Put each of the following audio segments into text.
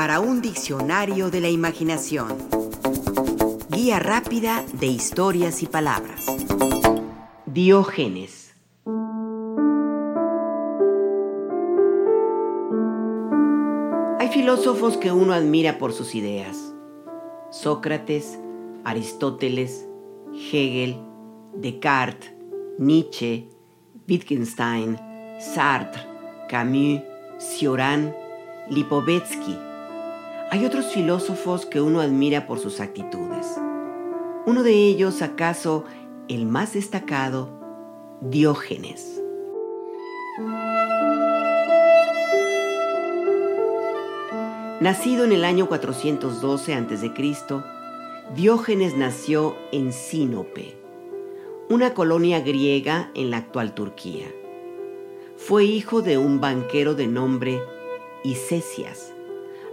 para un diccionario de la imaginación. Guía rápida de historias y palabras. Diógenes. Hay filósofos que uno admira por sus ideas. Sócrates, Aristóteles, Hegel, Descartes, Nietzsche, Wittgenstein, Sartre, Camus, Cioran, Lipovetsky. Hay otros filósofos que uno admira por sus actitudes. Uno de ellos, acaso el más destacado, Diógenes. Nacido en el año 412 a.C., Diógenes nació en Sinope, una colonia griega en la actual Turquía. Fue hijo de un banquero de nombre Isesias,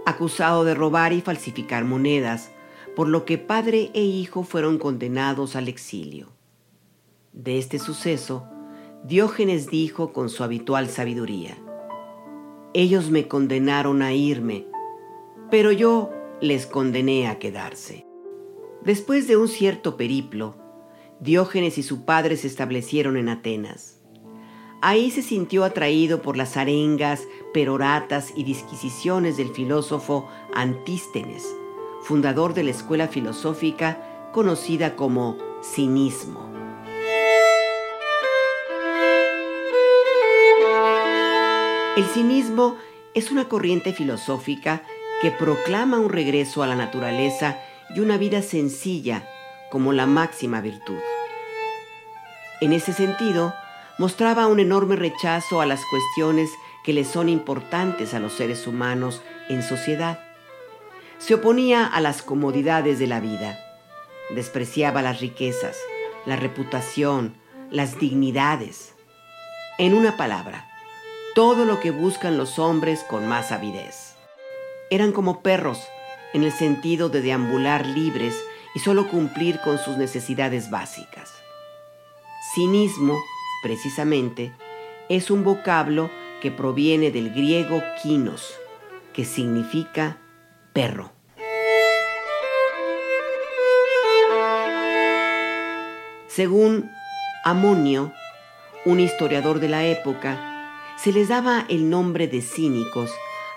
acusado de robar y falsificar monedas, por lo que padre e hijo fueron condenados al exilio. De este suceso, Diógenes dijo con su habitual sabiduría, Ellos me condenaron a irme, pero yo les condené a quedarse. Después de un cierto periplo, Diógenes y su padre se establecieron en Atenas. Ahí se sintió atraído por las arengas, peroratas y disquisiciones del filósofo Antístenes, fundador de la escuela filosófica conocida como cinismo. El cinismo es una corriente filosófica que proclama un regreso a la naturaleza y una vida sencilla como la máxima virtud. En ese sentido, mostraba un enorme rechazo a las cuestiones que le son importantes a los seres humanos en sociedad. Se oponía a las comodidades de la vida, despreciaba las riquezas, la reputación, las dignidades. En una palabra, todo lo que buscan los hombres con más avidez. Eran como perros en el sentido de deambular libres y solo cumplir con sus necesidades básicas. Cinismo, precisamente, es un vocablo que proviene del griego kinos, que significa perro. Según Amonio, un historiador de la época, se les daba el nombre de cínicos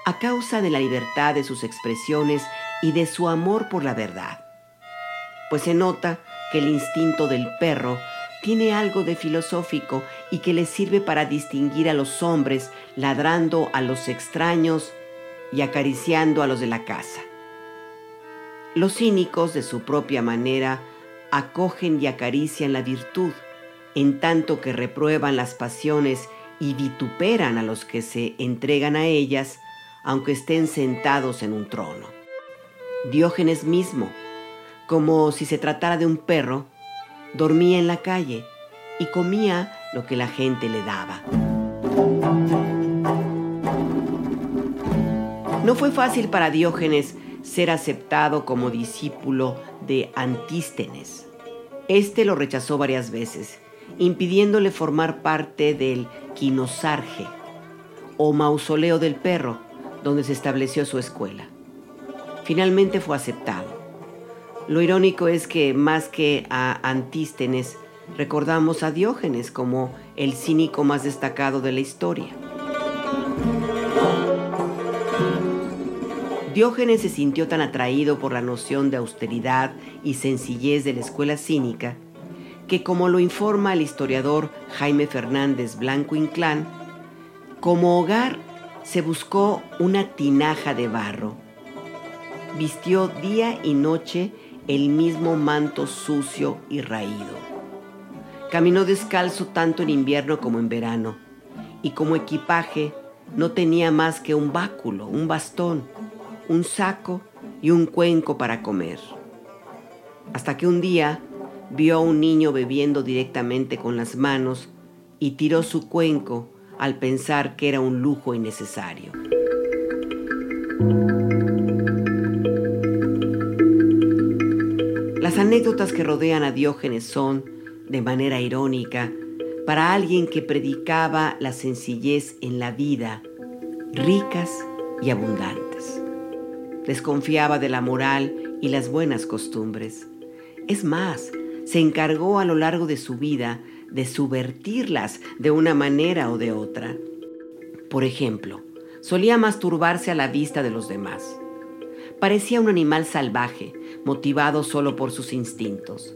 a causa de la libertad de sus expresiones y de su amor por la verdad. Pues se nota que el instinto del perro tiene algo de filosófico y que le sirve para distinguir a los hombres ladrando a los extraños y acariciando a los de la casa. Los cínicos, de su propia manera, acogen y acarician la virtud, en tanto que reprueban las pasiones y vituperan a los que se entregan a ellas, aunque estén sentados en un trono. Diógenes mismo, como si se tratara de un perro, dormía en la calle y comía lo que la gente le daba. No fue fácil para Diógenes ser aceptado como discípulo de Antístenes. Este lo rechazó varias veces, impidiéndole formar parte del quinosarge o mausoleo del perro, donde se estableció su escuela. Finalmente fue aceptado. Lo irónico es que más que a Antístenes, recordamos a Diógenes como el cínico más destacado de la historia. Diógenes se sintió tan atraído por la noción de austeridad y sencillez de la escuela cínica que, como lo informa el historiador Jaime Fernández Blanco Inclán, como hogar se buscó una tinaja de barro. Vistió día y noche el mismo manto sucio y raído. Caminó descalzo tanto en invierno como en verano, y como equipaje no tenía más que un báculo, un bastón, un saco y un cuenco para comer. Hasta que un día vio a un niño bebiendo directamente con las manos y tiró su cuenco al pensar que era un lujo innecesario. Anécdotas que rodean a Diógenes son, de manera irónica, para alguien que predicaba la sencillez en la vida, ricas y abundantes. desconfiaba de la moral y las buenas costumbres. Es más, se encargó a lo largo de su vida de subvertirlas de una manera o de otra. Por ejemplo, solía masturbarse a la vista de los demás. Parecía un animal salvaje, motivado solo por sus instintos.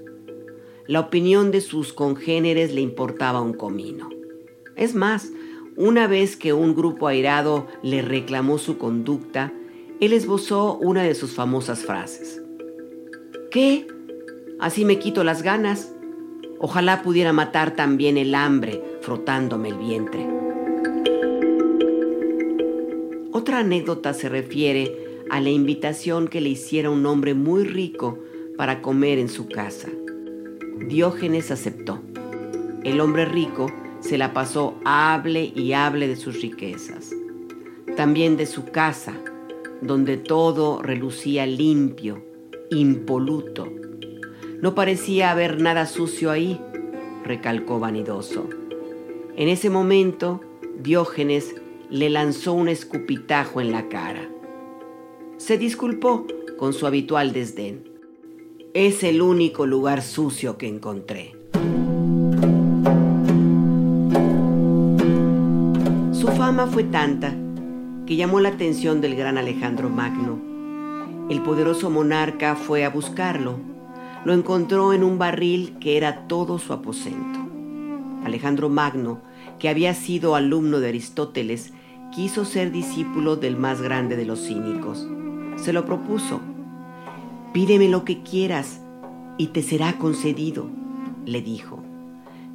La opinión de sus congéneres le importaba un comino. Es más, una vez que un grupo airado le reclamó su conducta, él esbozó una de sus famosas frases. ¿Qué? Así me quito las ganas. Ojalá pudiera matar también el hambre frotándome el vientre. Otra anécdota se refiere a la invitación que le hiciera un hombre muy rico para comer en su casa. Diógenes aceptó. El hombre rico se la pasó hable y hable de sus riquezas, también de su casa, donde todo relucía limpio, impoluto. No parecía haber nada sucio ahí, recalcó vanidoso. En ese momento, Diógenes le lanzó un escupitajo en la cara. Se disculpó con su habitual desdén. Es el único lugar sucio que encontré. Su fama fue tanta que llamó la atención del gran Alejandro Magno. El poderoso monarca fue a buscarlo. Lo encontró en un barril que era todo su aposento. Alejandro Magno, que había sido alumno de Aristóteles, quiso ser discípulo del más grande de los cínicos. Se lo propuso Pídeme lo que quieras y te será concedido, le dijo.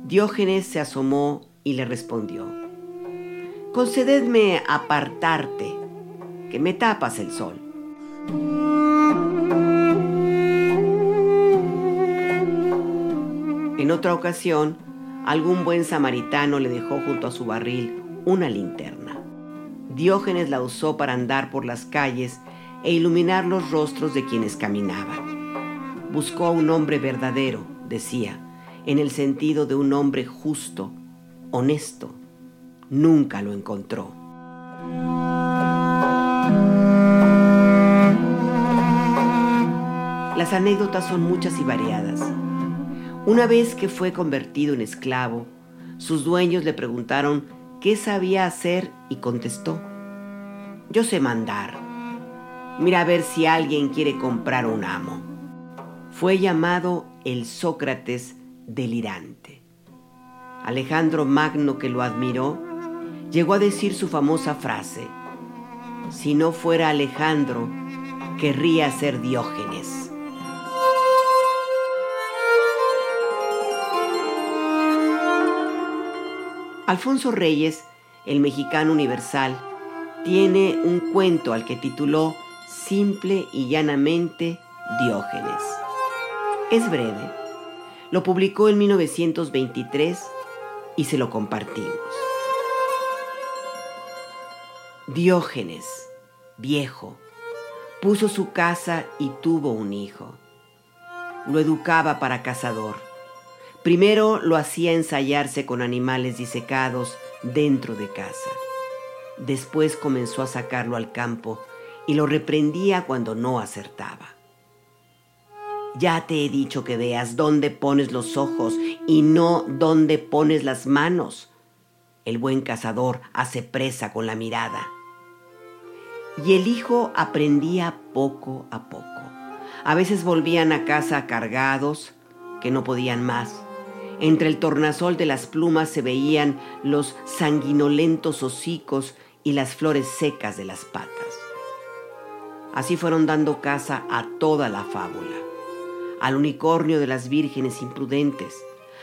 Diógenes se asomó y le respondió, Concededme apartarte, que me tapas el sol. En otra ocasión, algún buen samaritano le dejó junto a su barril una linterna. Diógenes la usó para andar por las calles e iluminar los rostros de quienes caminaban. Buscó a un hombre verdadero, decía, en el sentido de un hombre justo, honesto. Nunca lo encontró. Las anécdotas son muchas y variadas. Una vez que fue convertido en esclavo, sus dueños le preguntaron qué sabía hacer y contestó, yo sé mandar Mira a ver si alguien quiere comprar un amo. Fue llamado el Sócrates delirante. Alejandro Magno, que lo admiró, llegó a decir su famosa frase, si no fuera Alejandro, querría ser Diógenes. Alfonso Reyes, el mexicano universal, tiene un cuento al que tituló simple y llanamente Diógenes. Es breve. Lo publicó en 1923 y se lo compartimos. Diógenes, viejo, puso su casa y tuvo un hijo. Lo educaba para cazador. Primero lo hacía ensayarse con animales disecados dentro de casa. Después comenzó a sacarlo al campo y lo reprendía cuando no acertaba. Ya te he dicho que veas dónde pones los ojos y no dónde pones las manos. El buen cazador hace presa con la mirada. Y el hijo aprendía poco a poco. A veces volvían a casa cargados, que no podían más. Entre el tornasol de las plumas se veían los sanguinolentos hocicos y las flores secas de las patas. Así fueron dando casa a toda la fábula, al unicornio de las vírgenes imprudentes,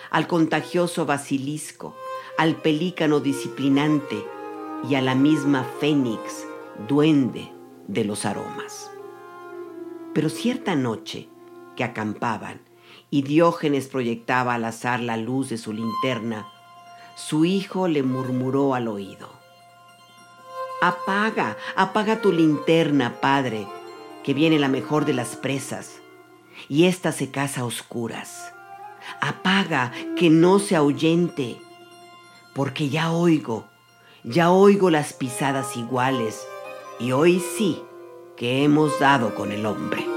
al contagioso basilisco, al pelícano disciplinante y a la misma fénix, duende de los aromas. Pero cierta noche que acampaban y Diógenes proyectaba al azar la luz de su linterna, su hijo le murmuró al oído. Apaga, apaga tu linterna, Padre, que viene la mejor de las presas, y ésta se casa a oscuras. Apaga, que no se ahuyente, porque ya oigo, ya oigo las pisadas iguales, y hoy sí que hemos dado con el hombre.